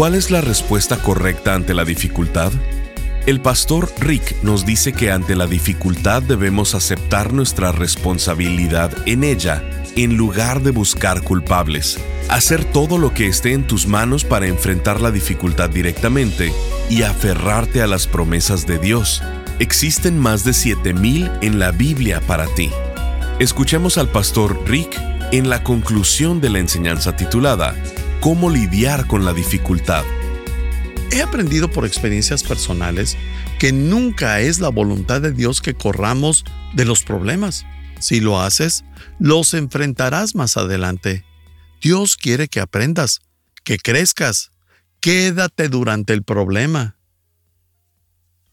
¿Cuál es la respuesta correcta ante la dificultad? El pastor Rick nos dice que ante la dificultad debemos aceptar nuestra responsabilidad en ella en lugar de buscar culpables. Hacer todo lo que esté en tus manos para enfrentar la dificultad directamente y aferrarte a las promesas de Dios. Existen más de 7000 en la Biblia para ti. Escuchemos al pastor Rick en la conclusión de la enseñanza titulada cómo lidiar con la dificultad. He aprendido por experiencias personales que nunca es la voluntad de Dios que corramos de los problemas. Si lo haces, los enfrentarás más adelante. Dios quiere que aprendas, que crezcas. Quédate durante el problema.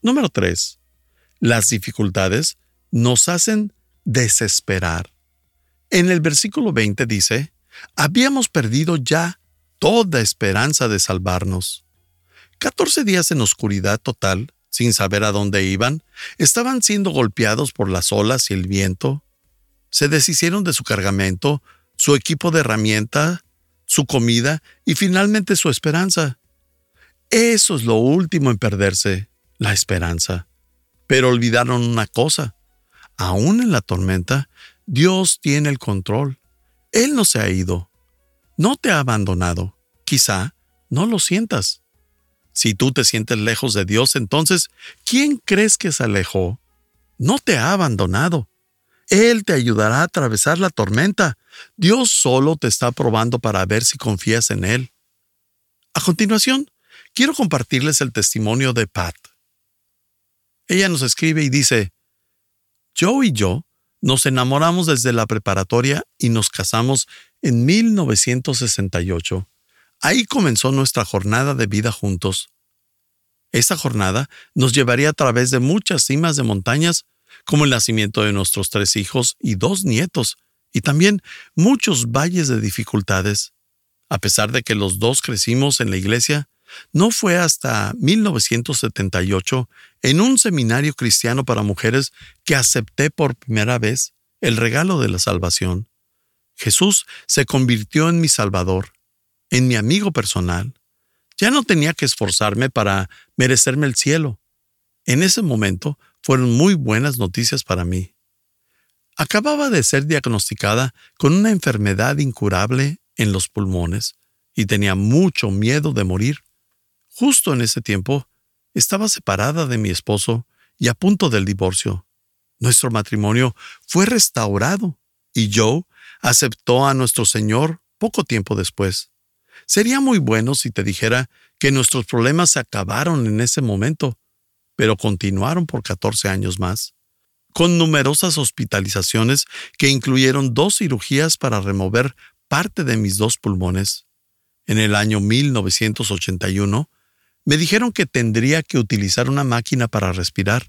Número 3. Las dificultades nos hacen desesperar. En el versículo 20 dice, habíamos perdido ya toda esperanza de salvarnos. Catorce días en oscuridad total, sin saber a dónde iban, estaban siendo golpeados por las olas y el viento. Se deshicieron de su cargamento, su equipo de herramienta, su comida y finalmente su esperanza. Eso es lo último en perderse, la esperanza. Pero olvidaron una cosa. Aún en la tormenta, Dios tiene el control. Él no se ha ido no te ha abandonado. Quizá no lo sientas. Si tú te sientes lejos de Dios, entonces, ¿quién crees que se alejó? No te ha abandonado. Él te ayudará a atravesar la tormenta. Dios solo te está probando para ver si confías en Él. A continuación, quiero compartirles el testimonio de Pat. Ella nos escribe y dice, Joe y yo nos enamoramos desde la preparatoria y nos casamos en 1968. Ahí comenzó nuestra jornada de vida juntos. Esa jornada nos llevaría a través de muchas cimas de montañas, como el nacimiento de nuestros tres hijos y dos nietos, y también muchos valles de dificultades. A pesar de que los dos crecimos en la iglesia, no fue hasta 1978, en un seminario cristiano para mujeres, que acepté por primera vez el regalo de la salvación. Jesús se convirtió en mi Salvador, en mi amigo personal. Ya no tenía que esforzarme para merecerme el cielo. En ese momento fueron muy buenas noticias para mí. Acababa de ser diagnosticada con una enfermedad incurable en los pulmones y tenía mucho miedo de morir. Justo en ese tiempo, estaba separada de mi esposo y a punto del divorcio. Nuestro matrimonio fue restaurado y Joe aceptó a nuestro Señor poco tiempo después. Sería muy bueno si te dijera que nuestros problemas se acabaron en ese momento, pero continuaron por 14 años más, con numerosas hospitalizaciones que incluyeron dos cirugías para remover parte de mis dos pulmones. En el año 1981, me dijeron que tendría que utilizar una máquina para respirar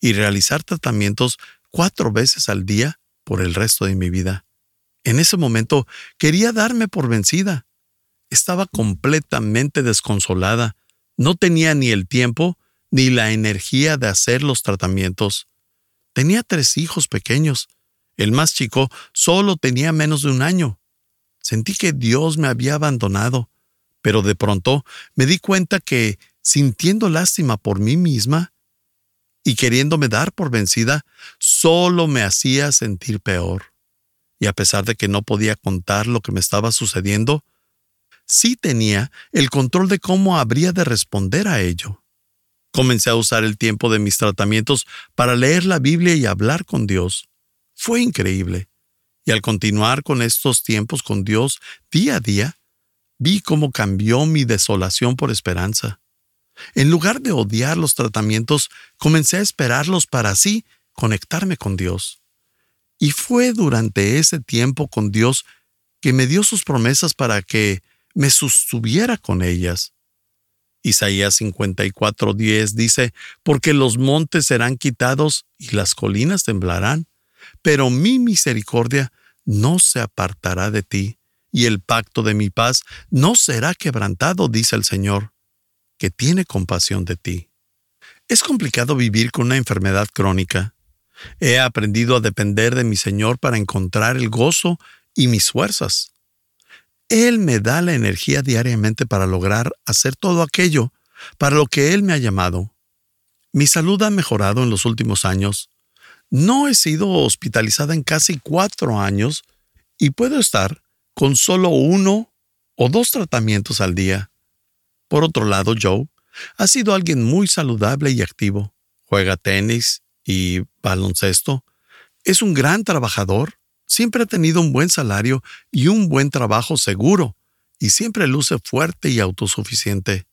y realizar tratamientos cuatro veces al día por el resto de mi vida. En ese momento quería darme por vencida. Estaba completamente desconsolada. No tenía ni el tiempo ni la energía de hacer los tratamientos. Tenía tres hijos pequeños. El más chico solo tenía menos de un año. Sentí que Dios me había abandonado, pero de pronto me di cuenta que, sintiendo lástima por mí misma y queriéndome dar por vencida, solo me hacía sentir peor y a pesar de que no podía contar lo que me estaba sucediendo, sí tenía el control de cómo habría de responder a ello. Comencé a usar el tiempo de mis tratamientos para leer la Biblia y hablar con Dios. Fue increíble. Y al continuar con estos tiempos con Dios día a día, vi cómo cambió mi desolación por esperanza. En lugar de odiar los tratamientos, comencé a esperarlos para así conectarme con Dios. Y fue durante ese tiempo con Dios que me dio sus promesas para que me sostuviera con ellas. Isaías 54:10 dice, porque los montes serán quitados y las colinas temblarán, pero mi misericordia no se apartará de ti, y el pacto de mi paz no será quebrantado, dice el Señor, que tiene compasión de ti. Es complicado vivir con una enfermedad crónica. He aprendido a depender de mi Señor para encontrar el gozo y mis fuerzas. Él me da la energía diariamente para lograr hacer todo aquello para lo que Él me ha llamado. Mi salud ha mejorado en los últimos años. No he sido hospitalizada en casi cuatro años y puedo estar con solo uno o dos tratamientos al día. Por otro lado, Joe ha sido alguien muy saludable y activo. Juega tenis y baloncesto. Es un gran trabajador Siempre ha tenido un buen salario y un buen trabajo seguro, y siempre luce fuerte y autosuficiente.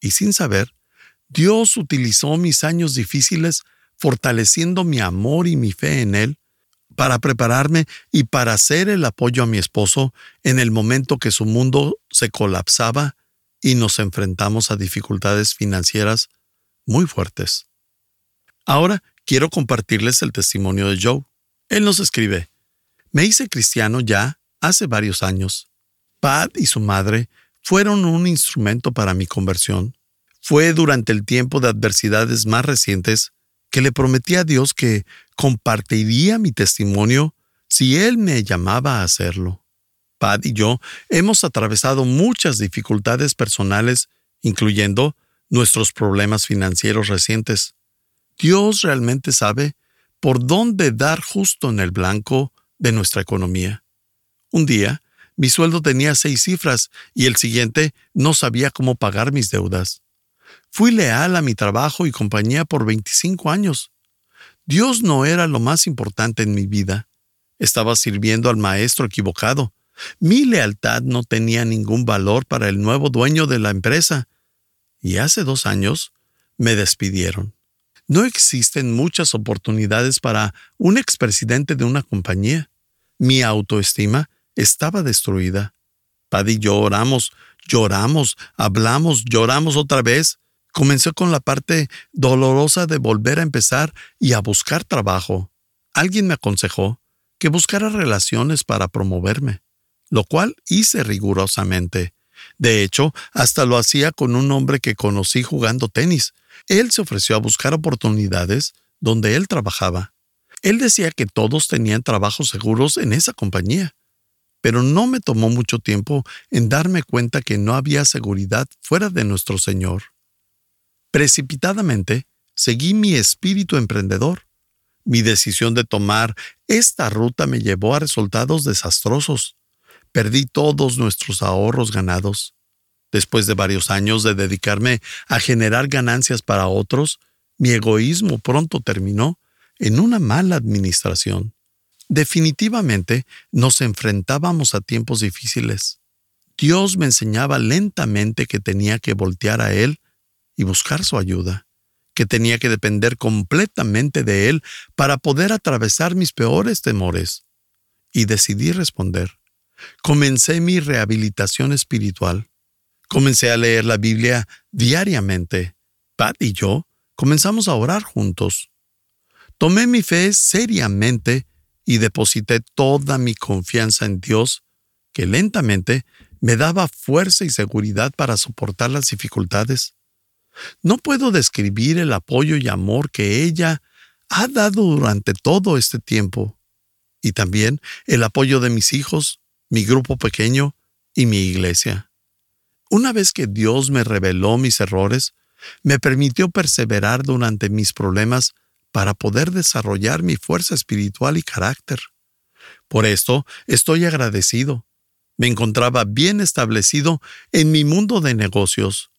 Y sin saber, Dios utilizó mis años difíciles fortaleciendo mi amor y mi fe en Él para prepararme y para ser el apoyo a mi esposo en el momento que su mundo se colapsaba y nos enfrentamos a dificultades financieras muy fuertes. Ahora quiero compartirles el testimonio de Joe. Él nos escribe, me hice cristiano ya hace varios años. Pat y su madre fueron un instrumento para mi conversión. Fue durante el tiempo de adversidades más recientes que le prometí a Dios que compartiría mi testimonio si Él me llamaba a hacerlo. Pat y yo hemos atravesado muchas dificultades personales, incluyendo nuestros problemas financieros recientes. Dios realmente sabe por dónde dar justo en el blanco de nuestra economía. Un día, mi sueldo tenía seis cifras y el siguiente no sabía cómo pagar mis deudas. Fui leal a mi trabajo y compañía por 25 años. Dios no era lo más importante en mi vida. Estaba sirviendo al maestro equivocado. Mi lealtad no tenía ningún valor para el nuevo dueño de la empresa. Y hace dos años me despidieron. No existen muchas oportunidades para un expresidente de una compañía. Mi autoestima estaba destruida. Pad y yo oramos, lloramos, hablamos, lloramos otra vez. Comencé con la parte dolorosa de volver a empezar y a buscar trabajo. Alguien me aconsejó que buscara relaciones para promoverme, lo cual hice rigurosamente. De hecho, hasta lo hacía con un hombre que conocí jugando tenis, él se ofreció a buscar oportunidades donde él trabajaba. Él decía que todos tenían trabajos seguros en esa compañía, pero no me tomó mucho tiempo en darme cuenta que no había seguridad fuera de nuestro Señor. Precipitadamente, seguí mi espíritu emprendedor. Mi decisión de tomar esta ruta me llevó a resultados desastrosos. Perdí todos nuestros ahorros ganados. Después de varios años de dedicarme a generar ganancias para otros, mi egoísmo pronto terminó en una mala administración. Definitivamente nos enfrentábamos a tiempos difíciles. Dios me enseñaba lentamente que tenía que voltear a Él y buscar su ayuda, que tenía que depender completamente de Él para poder atravesar mis peores temores. Y decidí responder. Comencé mi rehabilitación espiritual. Comencé a leer la Biblia diariamente. Pat y yo comenzamos a orar juntos. Tomé mi fe seriamente y deposité toda mi confianza en Dios, que lentamente me daba fuerza y seguridad para soportar las dificultades. No puedo describir el apoyo y amor que ella ha dado durante todo este tiempo, y también el apoyo de mis hijos, mi grupo pequeño y mi iglesia. Una vez que Dios me reveló mis errores, me permitió perseverar durante mis problemas para poder desarrollar mi fuerza espiritual y carácter. Por esto estoy agradecido. Me encontraba bien establecido en mi mundo de negocios.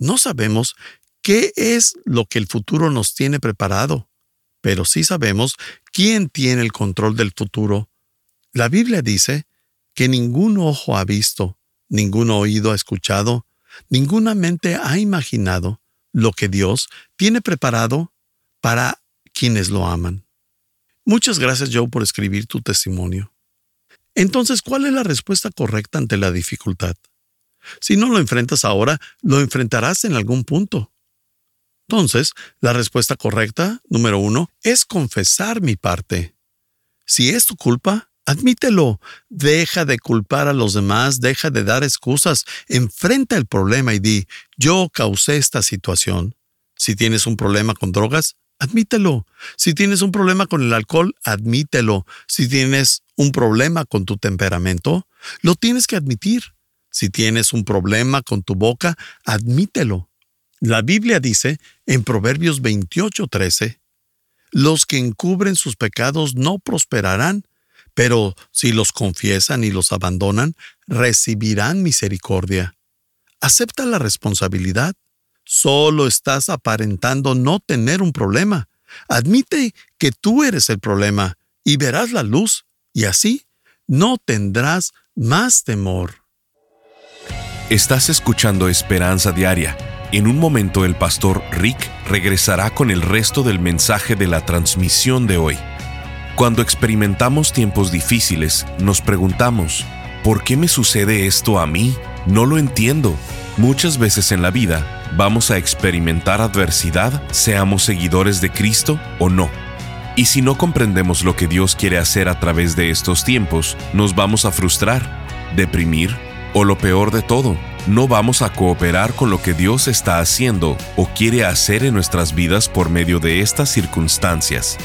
No sabemos qué es lo que el futuro nos tiene preparado, pero sí sabemos quién tiene el control del futuro. La Biblia dice que ningún ojo ha visto, ningún oído ha escuchado, ninguna mente ha imaginado lo que Dios tiene preparado para quienes lo aman. Muchas gracias Joe por escribir tu testimonio. Entonces, ¿cuál es la respuesta correcta ante la dificultad? Si no lo enfrentas ahora, lo enfrentarás en algún punto. Entonces, la respuesta correcta, número uno, es confesar mi parte. Si es tu culpa, admítelo. Deja de culpar a los demás, deja de dar excusas. Enfrenta el problema y di, yo causé esta situación. Si tienes un problema con drogas, admítelo. Si tienes un problema con el alcohol, admítelo. Si tienes un problema con tu temperamento, lo tienes que admitir. Si tienes un problema con tu boca, admítelo. La Biblia dice en Proverbios 28:13, los que encubren sus pecados no prosperarán, pero si los confiesan y los abandonan, recibirán misericordia. Acepta la responsabilidad. Solo estás aparentando no tener un problema. Admite que tú eres el problema y verás la luz, y así no tendrás más temor. Estás escuchando Esperanza Diaria. En un momento el pastor Rick regresará con el resto del mensaje de la transmisión de hoy. Cuando experimentamos tiempos difíciles, nos preguntamos, ¿por qué me sucede esto a mí? No lo entiendo. Muchas veces en la vida vamos a experimentar adversidad, seamos seguidores de Cristo o no. Y si no comprendemos lo que Dios quiere hacer a través de estos tiempos, nos vamos a frustrar, deprimir o lo peor de todo, no vamos a cooperar con lo que Dios está haciendo o quiere hacer en nuestras vidas por medio de estas circunstancias.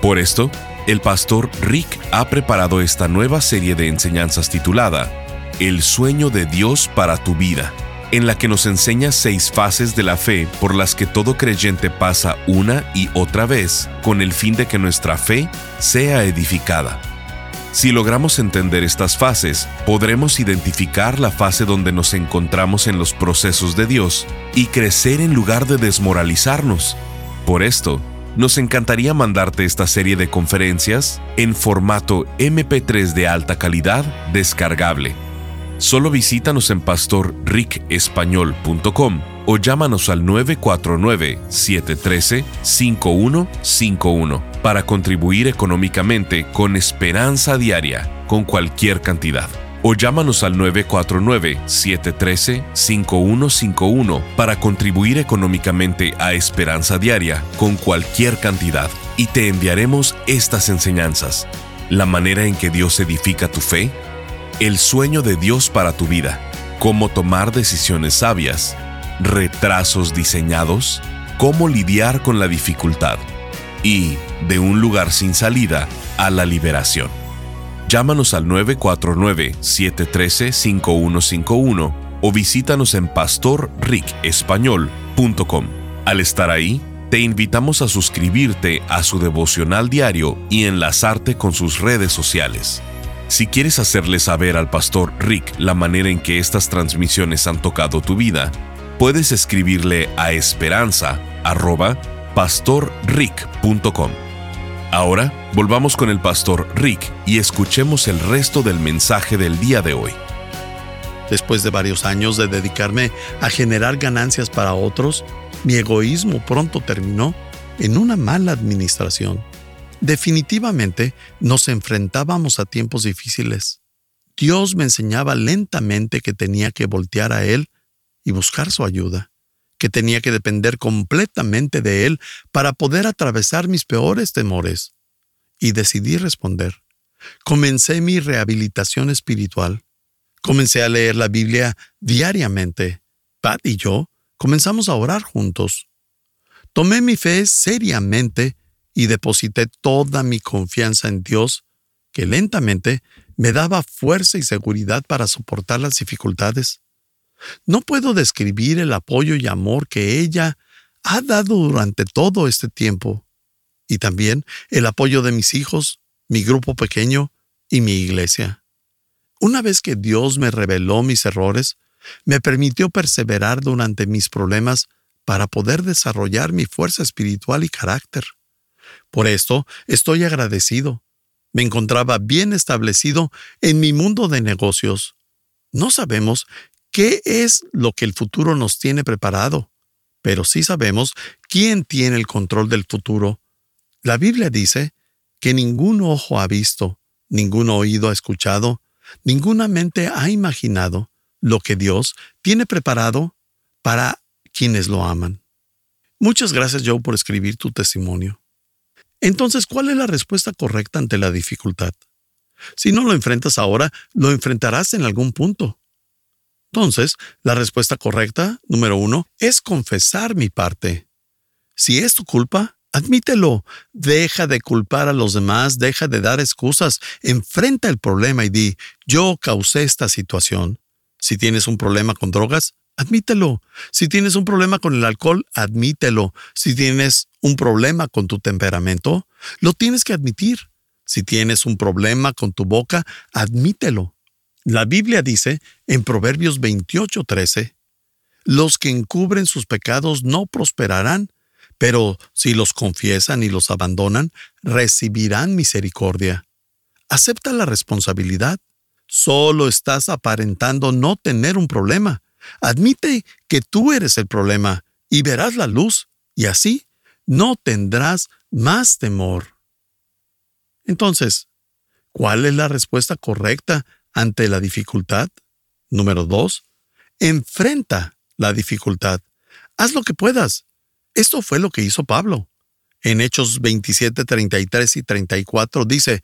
Por esto, el pastor Rick ha preparado esta nueva serie de enseñanzas titulada El sueño de Dios para tu vida, en la que nos enseña seis fases de la fe por las que todo creyente pasa una y otra vez con el fin de que nuestra fe sea edificada. Si logramos entender estas fases, podremos identificar la fase donde nos encontramos en los procesos de Dios y crecer en lugar de desmoralizarnos. Por esto, nos encantaría mandarte esta serie de conferencias en formato MP3 de alta calidad descargable. Solo visítanos en pastorricespañol.com o llámanos al 949-713-5151 para contribuir económicamente con esperanza diaria con cualquier cantidad. O llámanos al 949-713-5151 para contribuir económicamente a Esperanza Diaria con cualquier cantidad y te enviaremos estas enseñanzas. La manera en que Dios edifica tu fe, el sueño de Dios para tu vida, cómo tomar decisiones sabias, retrasos diseñados, cómo lidiar con la dificultad y de un lugar sin salida a la liberación. Llámanos al 949-713-5151 o visítanos en pastorricespañol.com. Al estar ahí, te invitamos a suscribirte a su devocional diario y enlazarte con sus redes sociales. Si quieres hacerle saber al pastor Rick la manera en que estas transmisiones han tocado tu vida, puedes escribirle a Ahora, volvamos con el pastor Rick y escuchemos el resto del mensaje del día de hoy. Después de varios años de dedicarme a generar ganancias para otros, mi egoísmo pronto terminó en una mala administración. Definitivamente nos enfrentábamos a tiempos difíciles. Dios me enseñaba lentamente que tenía que voltear a Él y buscar su ayuda, que tenía que depender completamente de Él para poder atravesar mis peores temores. Y decidí responder. Comencé mi rehabilitación espiritual. Comencé a leer la Biblia diariamente. Pat y yo comenzamos a orar juntos. Tomé mi fe seriamente y deposité toda mi confianza en Dios, que lentamente me daba fuerza y seguridad para soportar las dificultades. No puedo describir el apoyo y amor que ella ha dado durante todo este tiempo, y también el apoyo de mis hijos, mi grupo pequeño y mi iglesia. Una vez que Dios me reveló mis errores, me permitió perseverar durante mis problemas para poder desarrollar mi fuerza espiritual y carácter. Por esto estoy agradecido. Me encontraba bien establecido en mi mundo de negocios. No sabemos qué es lo que el futuro nos tiene preparado, pero sí sabemos quién tiene el control del futuro. La Biblia dice que ningún ojo ha visto, ningún oído ha escuchado, ninguna mente ha imaginado lo que Dios tiene preparado para quienes lo aman. Muchas gracias, Joe, por escribir tu testimonio. Entonces, ¿cuál es la respuesta correcta ante la dificultad? Si no lo enfrentas ahora, lo enfrentarás en algún punto. Entonces, la respuesta correcta, número uno, es confesar mi parte. Si es tu culpa, admítelo. Deja de culpar a los demás, deja de dar excusas, enfrenta el problema y di, yo causé esta situación. Si tienes un problema con drogas, admítelo. Si tienes un problema con el alcohol, admítelo. Si tienes un problema con tu temperamento, lo tienes que admitir. Si tienes un problema con tu boca, admítelo. La Biblia dice en Proverbios 28:13, los que encubren sus pecados no prosperarán, pero si los confiesan y los abandonan, recibirán misericordia. Acepta la responsabilidad. Solo estás aparentando no tener un problema. Admite que tú eres el problema y verás la luz, y así no tendrás más temor. Entonces, ¿cuál es la respuesta correcta ante la dificultad. Número dos, enfrenta la dificultad. Haz lo que puedas. Esto fue lo que hizo Pablo. En Hechos 27, 33 y 34 dice,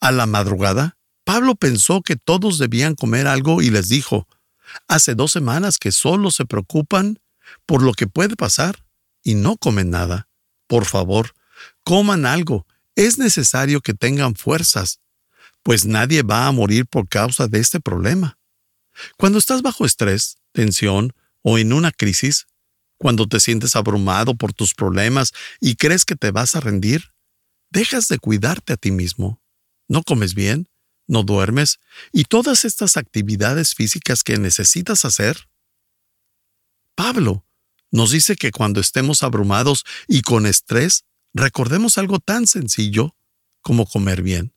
a la madrugada, Pablo pensó que todos debían comer algo y les dijo, hace dos semanas que solo se preocupan por lo que puede pasar y no comen nada. Por favor, coman algo. Es necesario que tengan fuerzas pues nadie va a morir por causa de este problema. Cuando estás bajo estrés, tensión o en una crisis, cuando te sientes abrumado por tus problemas y crees que te vas a rendir, dejas de cuidarte a ti mismo. No comes bien, no duermes y todas estas actividades físicas que necesitas hacer. Pablo nos dice que cuando estemos abrumados y con estrés, recordemos algo tan sencillo como comer bien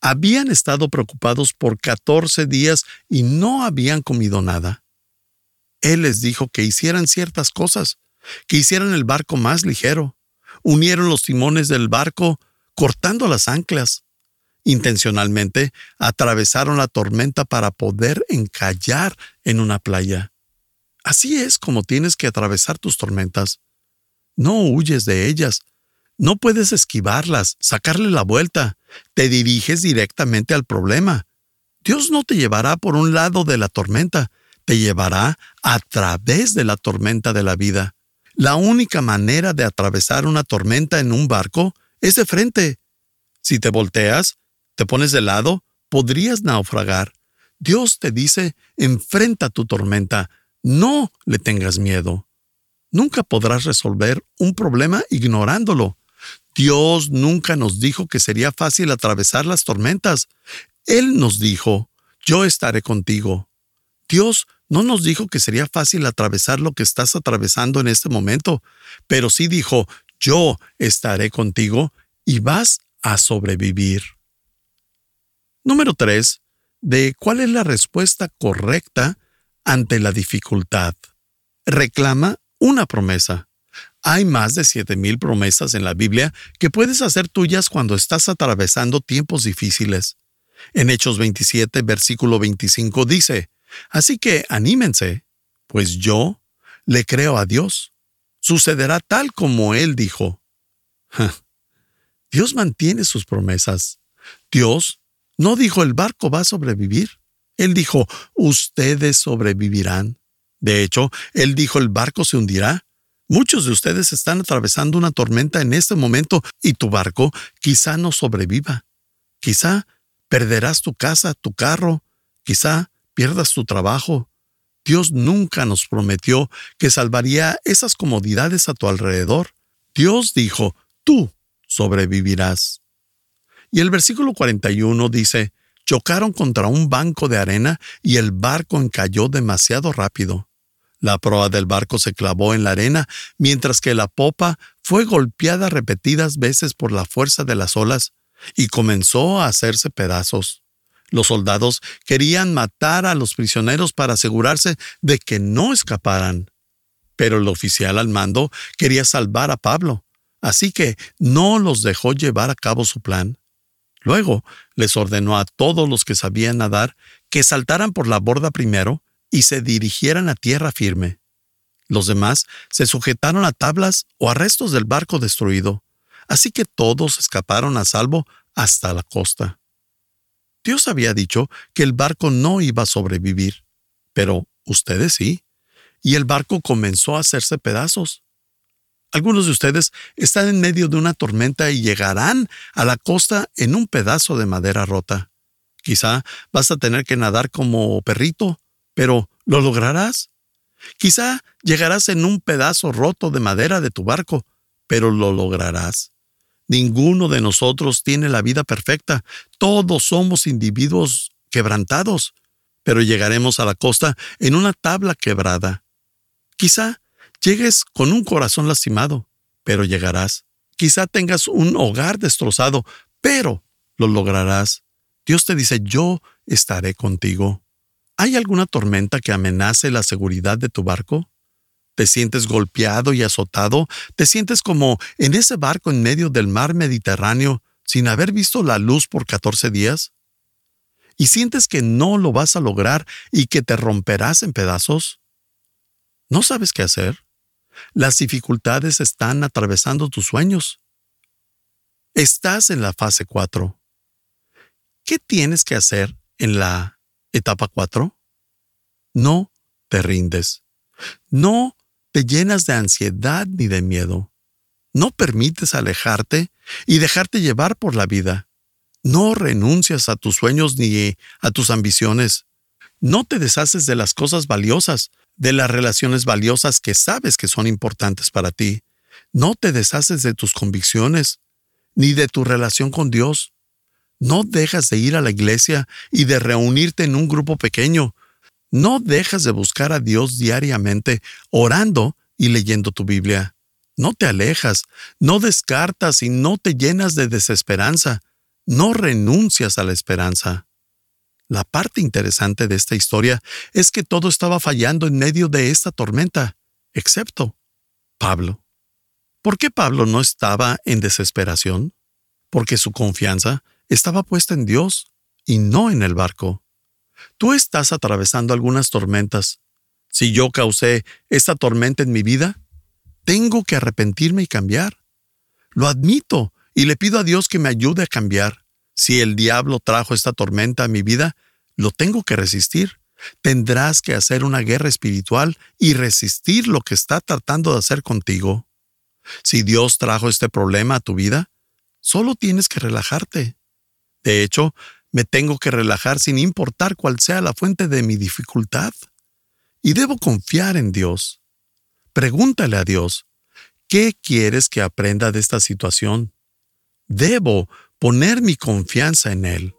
habían estado preocupados por 14 días y no habían comido nada. Él les dijo que hicieran ciertas cosas, que hicieran el barco más ligero, unieron los timones del barco cortando las anclas. Intencionalmente atravesaron la tormenta para poder encallar en una playa. Así es como tienes que atravesar tus tormentas. No huyes de ellas, no puedes esquivarlas, sacarle la vuelta. Te diriges directamente al problema. Dios no te llevará por un lado de la tormenta, te llevará a través de la tormenta de la vida. La única manera de atravesar una tormenta en un barco es de frente. Si te volteas, te pones de lado, podrías naufragar. Dios te dice, enfrenta tu tormenta, no le tengas miedo. Nunca podrás resolver un problema ignorándolo. Dios nunca nos dijo que sería fácil atravesar las tormentas. Él nos dijo, yo estaré contigo. Dios no nos dijo que sería fácil atravesar lo que estás atravesando en este momento, pero sí dijo, yo estaré contigo y vas a sobrevivir. Número 3. De cuál es la respuesta correcta ante la dificultad. Reclama una promesa. Hay más de 7.000 promesas en la Biblia que puedes hacer tuyas cuando estás atravesando tiempos difíciles. En Hechos 27, versículo 25 dice, Así que anímense, pues yo le creo a Dios. Sucederá tal como Él dijo. Dios mantiene sus promesas. Dios no dijo el barco va a sobrevivir. Él dijo, ustedes sobrevivirán. De hecho, Él dijo el barco se hundirá. Muchos de ustedes están atravesando una tormenta en este momento y tu barco quizá no sobreviva. Quizá perderás tu casa, tu carro, quizá pierdas tu trabajo. Dios nunca nos prometió que salvaría esas comodidades a tu alrededor. Dios dijo, tú sobrevivirás. Y el versículo 41 dice, chocaron contra un banco de arena y el barco encalló demasiado rápido. La proa del barco se clavó en la arena, mientras que la popa fue golpeada repetidas veces por la fuerza de las olas y comenzó a hacerse pedazos. Los soldados querían matar a los prisioneros para asegurarse de que no escaparan. Pero el oficial al mando quería salvar a Pablo, así que no los dejó llevar a cabo su plan. Luego les ordenó a todos los que sabían nadar que saltaran por la borda primero y se dirigieran a tierra firme. Los demás se sujetaron a tablas o a restos del barco destruido, así que todos escaparon a salvo hasta la costa. Dios había dicho que el barco no iba a sobrevivir, pero ustedes sí, y el barco comenzó a hacerse pedazos. Algunos de ustedes están en medio de una tormenta y llegarán a la costa en un pedazo de madera rota. Quizá vas a tener que nadar como perrito, pero ¿lo lograrás? Quizá llegarás en un pedazo roto de madera de tu barco, pero lo lograrás. Ninguno de nosotros tiene la vida perfecta. Todos somos individuos quebrantados, pero llegaremos a la costa en una tabla quebrada. Quizá llegues con un corazón lastimado, pero llegarás. Quizá tengas un hogar destrozado, pero lo lograrás. Dios te dice, yo estaré contigo. ¿Hay alguna tormenta que amenace la seguridad de tu barco? ¿Te sientes golpeado y azotado? ¿Te sientes como en ese barco en medio del mar Mediterráneo sin haber visto la luz por 14 días? ¿Y sientes que no lo vas a lograr y que te romperás en pedazos? ¿No sabes qué hacer? Las dificultades están atravesando tus sueños. Estás en la fase 4. ¿Qué tienes que hacer en la Etapa 4. No te rindes. No te llenas de ansiedad ni de miedo. No permites alejarte y dejarte llevar por la vida. No renuncias a tus sueños ni a tus ambiciones. No te deshaces de las cosas valiosas, de las relaciones valiosas que sabes que son importantes para ti. No te deshaces de tus convicciones, ni de tu relación con Dios. No dejas de ir a la iglesia y de reunirte en un grupo pequeño. No dejas de buscar a Dios diariamente, orando y leyendo tu Biblia. No te alejas, no descartas y no te llenas de desesperanza. No renuncias a la esperanza. La parte interesante de esta historia es que todo estaba fallando en medio de esta tormenta, excepto Pablo. ¿Por qué Pablo no estaba en desesperación? Porque su confianza estaba puesta en Dios y no en el barco. Tú estás atravesando algunas tormentas. Si yo causé esta tormenta en mi vida, tengo que arrepentirme y cambiar. Lo admito y le pido a Dios que me ayude a cambiar. Si el diablo trajo esta tormenta a mi vida, lo tengo que resistir. Tendrás que hacer una guerra espiritual y resistir lo que está tratando de hacer contigo. Si Dios trajo este problema a tu vida, solo tienes que relajarte. De hecho, me tengo que relajar sin importar cuál sea la fuente de mi dificultad. Y debo confiar en Dios. Pregúntale a Dios, ¿qué quieres que aprenda de esta situación? Debo poner mi confianza en Él.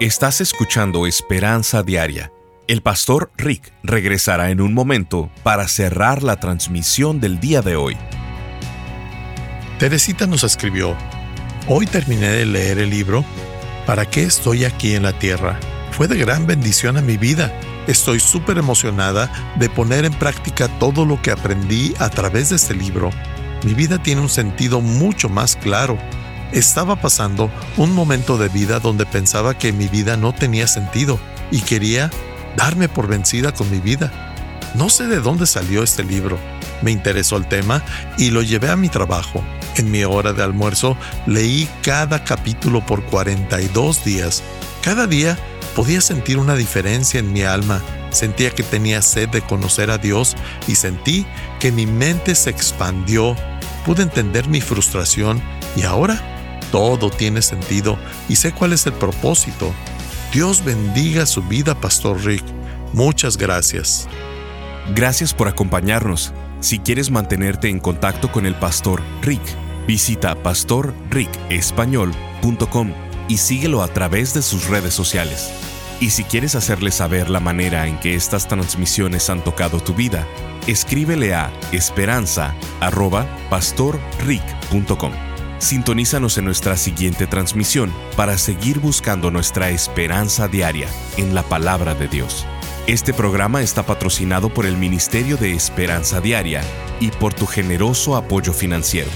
Estás escuchando Esperanza Diaria. El pastor Rick regresará en un momento para cerrar la transmisión del día de hoy. Teresita nos escribió, hoy terminé de leer el libro ¿Para qué estoy aquí en la tierra? Fue de gran bendición a mi vida. Estoy súper emocionada de poner en práctica todo lo que aprendí a través de este libro. Mi vida tiene un sentido mucho más claro. Estaba pasando un momento de vida donde pensaba que mi vida no tenía sentido y quería darme por vencida con mi vida. No sé de dónde salió este libro. Me interesó el tema y lo llevé a mi trabajo. En mi hora de almuerzo leí cada capítulo por 42 días. Cada día podía sentir una diferencia en mi alma. Sentía que tenía sed de conocer a Dios y sentí que mi mente se expandió. Pude entender mi frustración y ahora todo tiene sentido y sé cuál es el propósito. Dios bendiga su vida, Pastor Rick. Muchas gracias. Gracias por acompañarnos. Si quieres mantenerte en contacto con el pastor Rick, visita pastorricespañol.com y síguelo a través de sus redes sociales. Y si quieres hacerle saber la manera en que estas transmisiones han tocado tu vida, escríbele a esperanza.pastorrick.com. Sintonízanos en nuestra siguiente transmisión para seguir buscando nuestra esperanza diaria en la palabra de Dios. Este programa está patrocinado por el Ministerio de Esperanza Diaria y por tu generoso apoyo financiero.